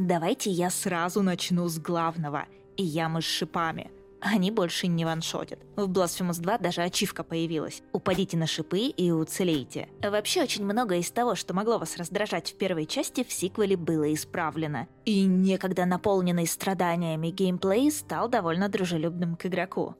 Давайте я сразу начну с главного. И ямы с шипами. Они больше не ваншотят. В Blasphemous 2 даже ачивка появилась. Упадите на шипы и уцелейте. Вообще очень много из того, что могло вас раздражать в первой части, в сиквеле было исправлено. И некогда наполненный страданиями геймплей стал довольно дружелюбным к игроку.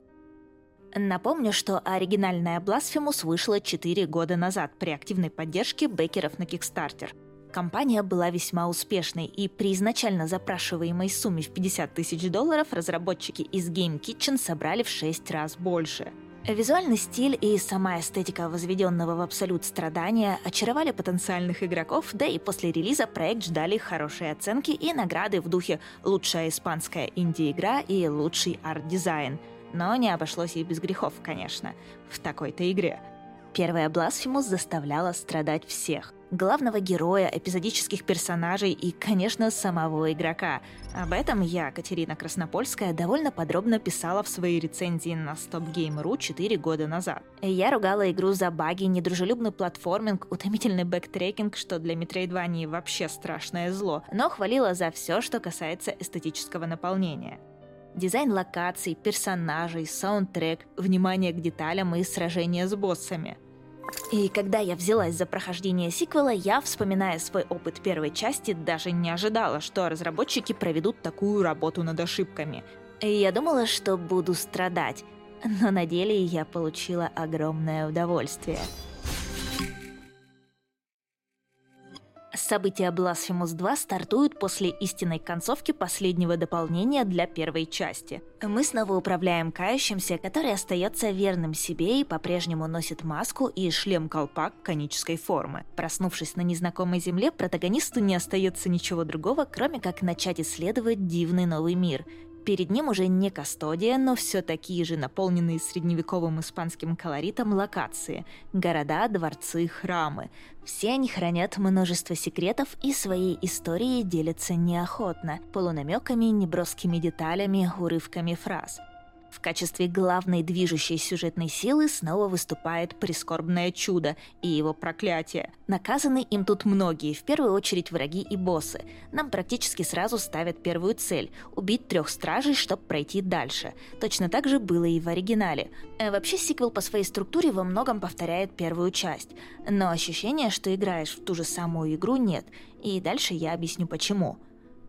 Напомню, что оригинальная Blasphemous вышла 4 года назад при активной поддержке бекеров на Kickstarter. Компания была весьма успешной, и при изначально запрашиваемой сумме в 50 тысяч долларов разработчики из Game Kitchen собрали в 6 раз больше. Визуальный стиль и сама эстетика возведенного в абсолют страдания очаровали потенциальных игроков, да и после релиза проект ждали хорошие оценки и награды в духе «Лучшая испанская инди-игра» и «Лучший арт-дизайн», но не обошлось и без грехов, конечно, в такой-то игре. Первая Blasphemous заставляла страдать всех. Главного героя, эпизодических персонажей и, конечно, самого игрока. Об этом я, Катерина Краснопольская, довольно подробно писала в своей рецензии на StopGame.ru 4 года назад. Я ругала игру за баги, недружелюбный platforming, утомительный backtracking, что для Metroidvania вообще страшное зло, но хвалила за все, что касается эстетического наполнения. Дизайн локаций, персонажей, саундтрек, внимание к деталям и сражения с боссами. И когда я взялась за прохождение сиквела, я, вспоминая свой опыт первой части, даже не ожидала, что разработчики проведут такую работу над ошибками. И я думала, что буду страдать, но на деле я получила огромное удовольствие. События Blasphemous 2 стартуют после истинной концовки последнего дополнения для первой части. Мы снова управляем кающимся, который остается верным себе и по-прежнему носит маску и шлем-колпак конической формы. Проснувшись на незнакомой земле, протагонисту не остается ничего другого, кроме как начать исследовать дивный новый мир, Перед ним уже не Кастодия, но все такие же наполненные средневековым испанским колоритом локации – города, дворцы, храмы. Все они хранят множество секретов и своей историей делятся неохотно, полунамеками, неброскими деталями, урывками фраз – в качестве главной движущей сюжетной силы снова выступает прискорбное чудо и его проклятие. Наказаны им тут многие, в первую очередь враги и боссы. Нам практически сразу ставят первую цель – убить трех стражей, чтобы пройти дальше. Точно так же было и в оригинале. Э, вообще сиквел по своей структуре во многом повторяет первую часть. Но ощущение, что играешь в ту же самую игру, нет. И дальше я объясню почему.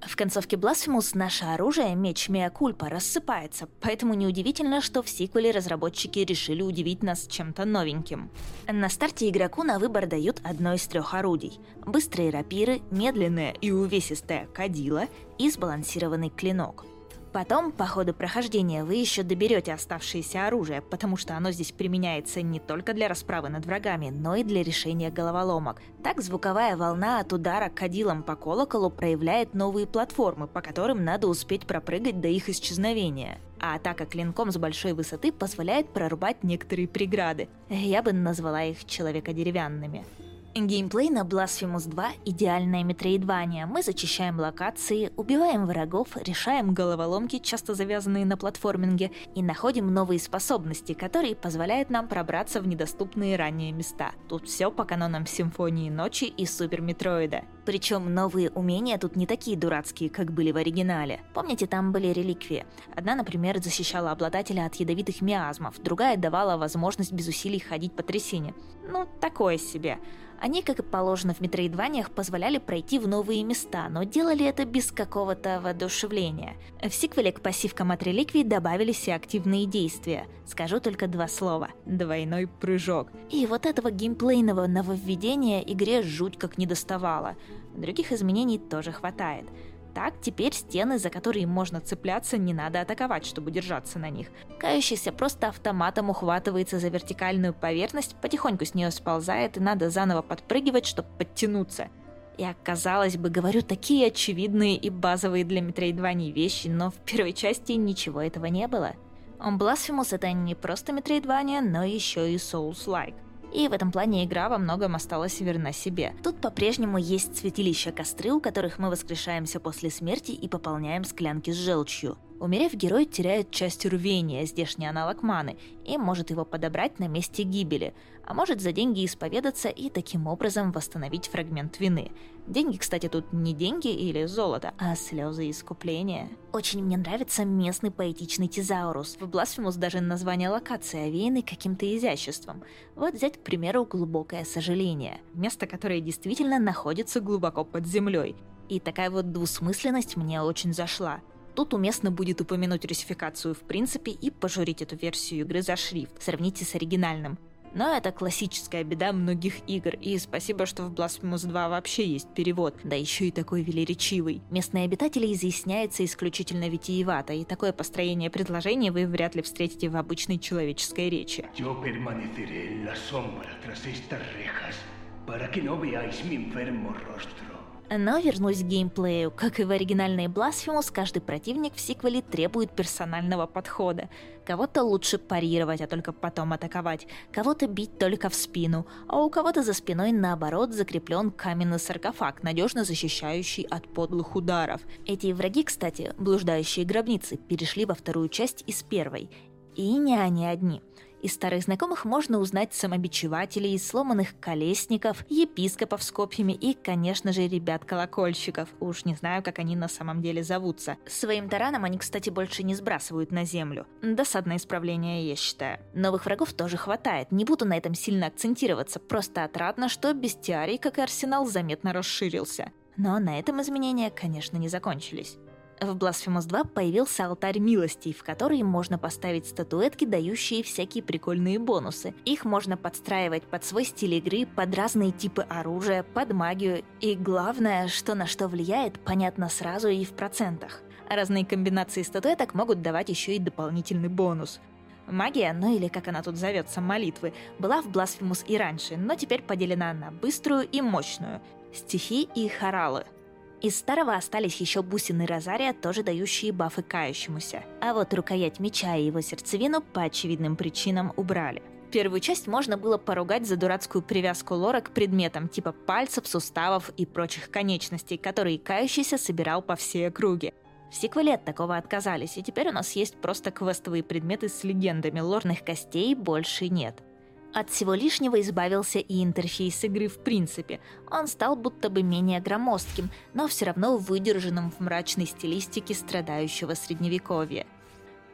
В концовке Blasphemous наше оружие, меч Меакульпа, рассыпается, поэтому неудивительно, что в сиквеле разработчики решили удивить нас чем-то новеньким. На старте игроку на выбор дают одно из трех орудий. Быстрые рапиры, медленное и увесистое кадила и сбалансированный клинок – Потом, по ходу прохождения, вы еще доберете оставшееся оружие, потому что оно здесь применяется не только для расправы над врагами, но и для решения головоломок. Так звуковая волна от удара кадилом по колоколу проявляет новые платформы, по которым надо успеть пропрыгать до их исчезновения. А атака клинком с большой высоты позволяет прорубать некоторые преграды. Я бы назвала их человекодеревянными. Геймплей на Blasphemous 2 – идеальная метроидвания. Мы зачищаем локации, убиваем врагов, решаем головоломки, часто завязанные на платформинге, и находим новые способности, которые позволяют нам пробраться в недоступные ранее места. Тут все по канонам Симфонии Ночи и Супер Метроида. Причем новые умения тут не такие дурацкие, как были в оригинале. Помните, там были реликвии? Одна, например, защищала обладателя от ядовитых миазмов, другая давала возможность без усилий ходить по трясине. Ну, такое себе. Они, как и положено в метроидваниях, позволяли пройти в новые места, но делали это без какого-то воодушевления. В сиквеле к пассивкам от реликвий добавились и активные действия. Скажу только два слова. Двойной прыжок. И вот этого геймплейного нововведения игре жуть как не доставало. Других изменений тоже хватает. Так, теперь стены, за которые можно цепляться, не надо атаковать, чтобы держаться на них. Кающийся просто автоматом ухватывается за вертикальную поверхность, потихоньку с нее сползает, и надо заново подпрыгивать, чтобы подтянуться. Я, казалось бы, говорю такие очевидные и базовые для Metroidvania вещи, но в первой части ничего этого не было. Blasphemous — это не просто Metroidvania, но еще и Souls-like. И в этом плане игра во многом осталась верна себе. Тут по-прежнему есть святилища костры, у которых мы воскрешаемся после смерти и пополняем склянки с желчью. Умерев, герой теряет часть рвения, здешний аналог маны, и может его подобрать на месте гибели, а может за деньги исповедаться и таким образом восстановить фрагмент вины. Деньги, кстати, тут не деньги или золото, а слезы искупления. Очень мне нравится местный поэтичный тезаурус. В Blasphemous даже название локации овеяны каким-то изяществом. Вот взять, к примеру, глубокое сожаление. Место, которое действительно находится глубоко под землей. И такая вот двусмысленность мне очень зашла. Тут уместно будет упомянуть русификацию в принципе и пожурить эту версию игры за шрифт. Сравните с оригинальным. Но это классическая беда многих игр, и спасибо, что в Blasphemous 2 вообще есть перевод, да еще и такой велеречивый. Местные обитатели изъясняются исключительно витиевато, и такое построение предложения вы вряд ли встретите в обычной человеческой речи. para que no veáis mi enfermo rostro. Но вернусь к геймплею. Как и в оригинальной Blasphemous, каждый противник в сиквеле требует персонального подхода. Кого-то лучше парировать, а только потом атаковать. Кого-то бить только в спину. А у кого-то за спиной, наоборот, закреплен каменный саркофаг, надежно защищающий от подлых ударов. Эти враги, кстати, блуждающие гробницы, перешли во вторую часть из первой. И не они одни. Из старых знакомых можно узнать самобичевателей, сломанных колесников, епископов с копьями и, конечно же, ребят-колокольщиков. Уж не знаю, как они на самом деле зовутся. Своим тараном они, кстати, больше не сбрасывают на землю. Досадное исправление, я считаю. Новых врагов тоже хватает, не буду на этом сильно акцентироваться, просто отрадно, что бестиарий, как и арсенал, заметно расширился. Но на этом изменения, конечно, не закончились. В Blasphemous 2 появился алтарь милостей, в который можно поставить статуэтки, дающие всякие прикольные бонусы. Их можно подстраивать под свой стиль игры, под разные типы оружия, под магию. И главное, что на что влияет, понятно сразу и в процентах. Разные комбинации статуэток могут давать еще и дополнительный бонус. Магия, ну или как она тут зовется, молитвы, была в Blasphemous и раньше, но теперь поделена на быструю и мощную, стихи и хоралы – из старого остались еще бусины Розария, тоже дающие бафы кающемуся. А вот рукоять меча и его сердцевину по очевидным причинам убрали. Первую часть можно было поругать за дурацкую привязку лора к предметам типа пальцев, суставов и прочих конечностей, которые кающийся собирал по всей округе. В сиквеле от такого отказались, и теперь у нас есть просто квестовые предметы с легендами, лорных костей больше нет. От всего лишнего избавился и интерфейс игры в принципе. Он стал будто бы менее громоздким, но все равно выдержанным в мрачной стилистике страдающего средневековья.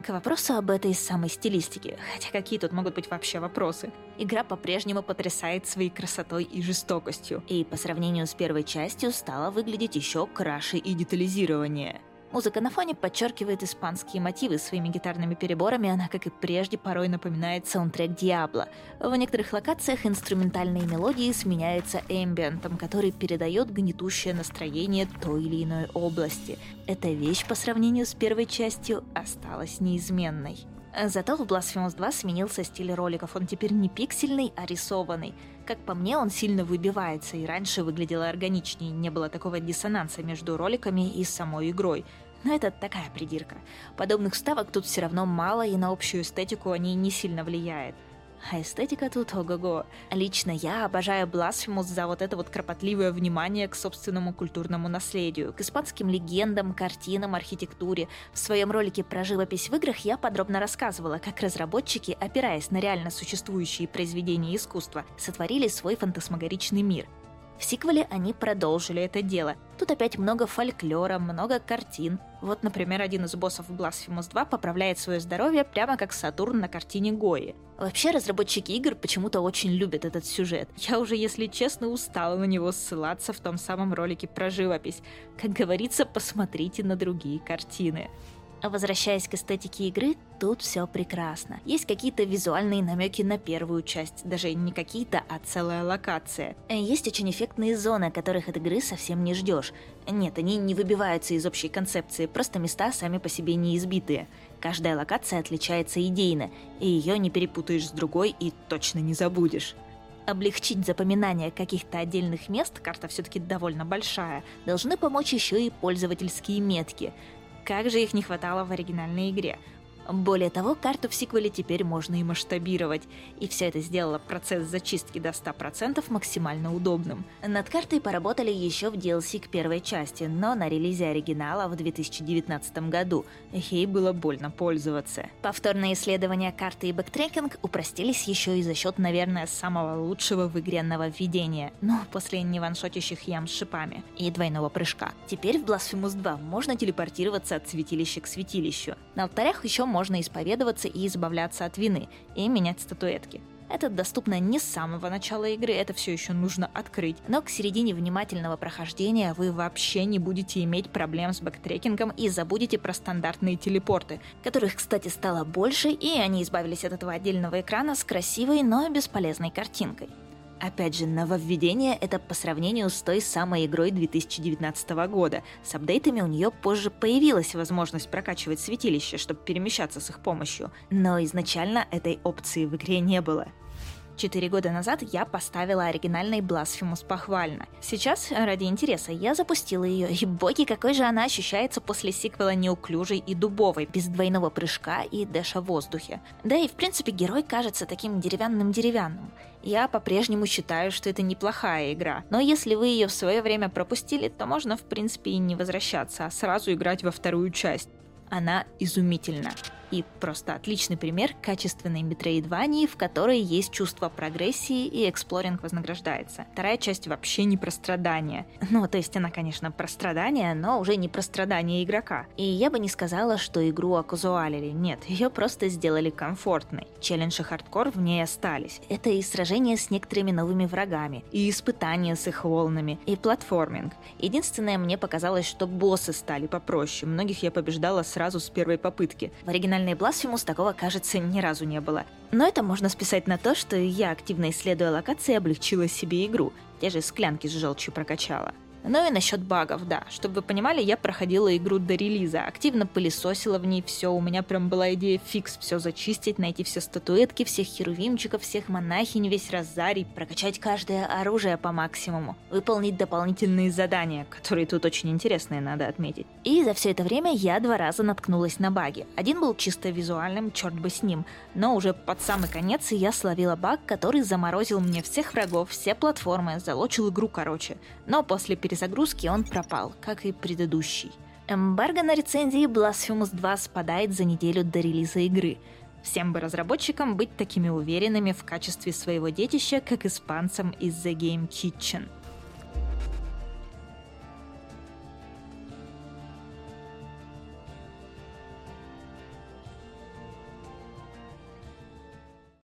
К вопросу об этой самой стилистике, хотя какие тут могут быть вообще вопросы, игра по-прежнему потрясает своей красотой и жестокостью, и по сравнению с первой частью стала выглядеть еще краше и детализированнее. Музыка на фоне подчеркивает испанские мотивы своими гитарными переборами, она, как и прежде, порой напоминает саундтрек Диабло. В некоторых локациях инструментальные мелодии сменяются эмбиентом, который передает гнетущее настроение той или иной области. Эта вещь по сравнению с первой частью осталась неизменной. Зато в Blasphemous 2 сменился стиль роликов, он теперь не пиксельный, а рисованный. Как по мне, он сильно выбивается, и раньше выглядело органичнее, не было такого диссонанса между роликами и самой игрой. Но это такая придирка. Подобных ставок тут все равно мало, и на общую эстетику они не сильно влияют. А эстетика тут ого-го. Лично я обожаю Blasphemous за вот это вот кропотливое внимание к собственному культурному наследию, к испанским легендам, картинам, архитектуре. В своем ролике про живопись в играх я подробно рассказывала, как разработчики, опираясь на реально существующие произведения искусства, сотворили свой фантасмагоричный мир – в сиквеле они продолжили это дело. Тут опять много фольклора, много картин. Вот, например, один из боссов Blasphemous 2 поправляет свое здоровье прямо как Сатурн на картине Гои. Вообще, разработчики игр почему-то очень любят этот сюжет. Я уже, если честно, устала на него ссылаться в том самом ролике про живопись. Как говорится, посмотрите на другие картины. Возвращаясь к эстетике игры, тут все прекрасно. Есть какие-то визуальные намеки на первую часть, даже не какие-то, а целая локация. Есть очень эффектные зоны, которых от игры совсем не ждешь. Нет, они не выбиваются из общей концепции, просто места сами по себе не избитые. Каждая локация отличается идейно, и ее не перепутаешь с другой и точно не забудешь облегчить запоминание каких-то отдельных мест, карта все-таки довольно большая, должны помочь еще и пользовательские метки. Как же их не хватало в оригинальной игре. Более того, карту в сиквеле теперь можно и масштабировать, и все это сделало процесс зачистки до 100% максимально удобным. Над картой поработали еще в DLC к первой части, но на релизе оригинала в 2019 году ей было больно пользоваться. Повторные исследования карты и backtracking упростились еще и за счет, наверное, самого лучшего в игре нововведения, ну, после не ваншотящих ям с шипами и двойного прыжка. Теперь в Blasphemous 2 можно телепортироваться от святилища к святилищу. На алтарях еще можно исповедоваться и избавляться от вины, и менять статуэтки. Это доступно не с самого начала игры, это все еще нужно открыть. Но к середине внимательного прохождения вы вообще не будете иметь проблем с backtracking ом и забудете про стандартные телепорты, которых, кстати, стало больше, и они избавились от этого отдельного экрана с красивой, но бесполезной картинкой. Опять же, нововведение это по сравнению с той самой игрой 2019 года. С апдейтами у нее позже появилась возможность прокачивать святилище, чтобы перемещаться с их помощью. Но изначально этой опции в игре не было. Четыре года назад я поставила оригинальный Blasphemous похвально. Сейчас, ради интереса, я запустила ее, и боги, какой же она ощущается после сиквела неуклюжей и дубовой, без двойного прыжка и дэша в воздухе. Да и в принципе герой кажется таким деревянным-деревянным. Я по-прежнему считаю, что это неплохая игра, но если вы ее в свое время пропустили, то можно в принципе и не возвращаться, а сразу играть во вторую часть. Она изумительна. И просто отличный пример качественной метроидвании, в которой есть чувство прогрессии и exploring вознаграждается. Вторая часть вообще не про страдания. Ну, то есть она, конечно, про страдания, но уже не про страдания игрока. И я бы не сказала, что игру оказуалили. Нет, ее просто сделали комфортной. Челлендж и хардкор в ней остались. Это и сражения с некоторыми новыми врагами, и испытания с их волнами, и platforming. Единственное, мне показалось, что боссы стали попроще. Многих я побеждала сразу с первой попытки. В оригинальном оригинальной Blasphemous такого, кажется, ни разу не было. Но это можно списать на то, что я, активно исследуя локации, облегчила себе игру. Те же склянки с желчью прокачала. Ну и насчет багов, да. Чтобы вы понимали, я проходила игру до релиза, активно пылесосила в ней все. У меня прям была идея фикс все зачистить, найти все статуэтки, всех херувимчиков, всех монахинь, весь розарий, прокачать каждое оружие по максимуму, выполнить дополнительные задания, которые тут очень интересные, надо отметить. И за все это время я два раза наткнулась на баги. Один был чисто визуальным, черт бы с ним, но уже под самый конец я словила баг, который заморозил мне всех врагов, все платформы, залочил игру короче. Но после пересадки загрузки он пропал, как и предыдущий. Эмбарго на рецензии Blasphemous 2 спадает за неделю до релиза игры. Всем бы разработчикам быть такими уверенными в качестве своего детища, как испанцам из The Game Kitchen –